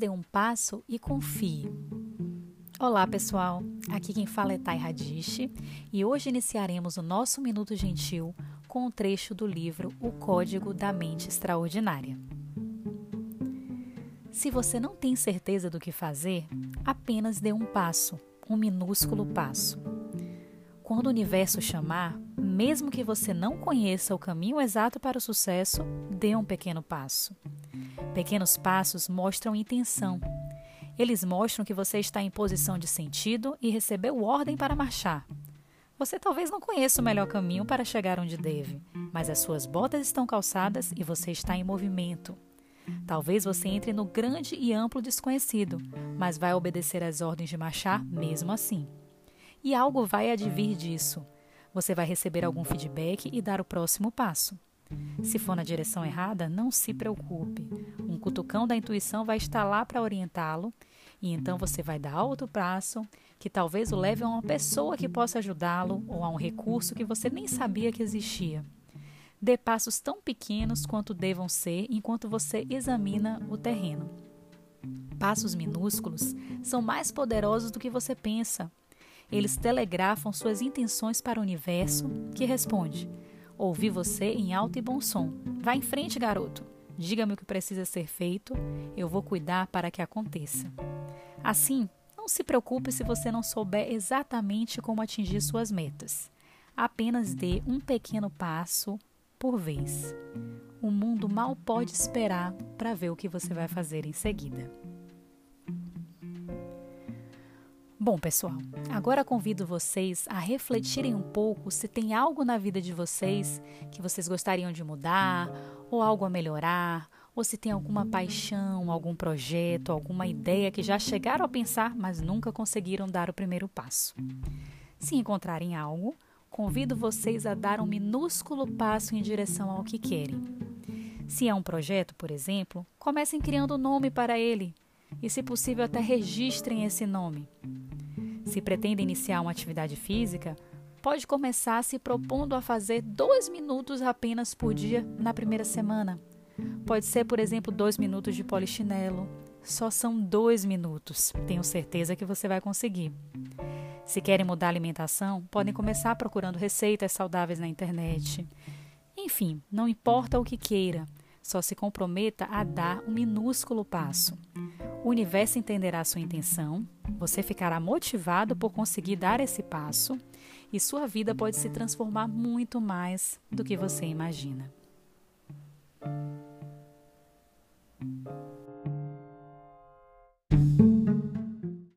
dê um passo e confie. Olá, pessoal. Aqui quem fala é Thay Radish e hoje iniciaremos o nosso Minuto Gentil com um trecho do livro O Código da Mente Extraordinária. Se você não tem certeza do que fazer, apenas dê um passo, um minúsculo passo. Quando o universo chamar, mesmo que você não conheça o caminho exato para o sucesso, dê um pequeno passo. Pequenos passos mostram intenção eles mostram que você está em posição de sentido e recebeu ordem para marchar. Você talvez não conheça o melhor caminho para chegar onde deve, mas as suas botas estão calçadas e você está em movimento. Talvez você entre no grande e amplo desconhecido, mas vai obedecer às ordens de marchar mesmo assim. E algo vai advir disso. Você vai receber algum feedback e dar o próximo passo. Se for na direção errada, não se preocupe. Um cutucão da intuição vai estar lá para orientá-lo, e então você vai dar outro passo que talvez o leve a uma pessoa que possa ajudá-lo ou a um recurso que você nem sabia que existia. Dê passos tão pequenos quanto devam ser enquanto você examina o terreno. Passos minúsculos são mais poderosos do que você pensa. Eles telegrafam suas intenções para o universo, que responde: Ouvi você em alto e bom som. Vá em frente, garoto. Diga-me o que precisa ser feito, eu vou cuidar para que aconteça. Assim, não se preocupe se você não souber exatamente como atingir suas metas. Apenas dê um pequeno passo por vez. O mundo mal pode esperar para ver o que você vai fazer em seguida. Bom, pessoal, agora convido vocês a refletirem um pouco se tem algo na vida de vocês que vocês gostariam de mudar, ou algo a melhorar, ou se tem alguma paixão, algum projeto, alguma ideia que já chegaram a pensar, mas nunca conseguiram dar o primeiro passo. Se encontrarem algo, convido vocês a dar um minúsculo passo em direção ao que querem. Se é um projeto, por exemplo, comecem criando um nome para ele e, se possível, até registrem esse nome. Se pretende iniciar uma atividade física, pode começar se propondo a fazer dois minutos apenas por dia na primeira semana. Pode ser, por exemplo, dois minutos de polichinelo. Só são dois minutos. Tenho certeza que você vai conseguir. Se querem mudar a alimentação, podem começar procurando receitas saudáveis na internet. Enfim, não importa o que queira, só se comprometa a dar um minúsculo passo. O universo entenderá sua intenção, você ficará motivado por conseguir dar esse passo e sua vida pode se transformar muito mais do que você imagina.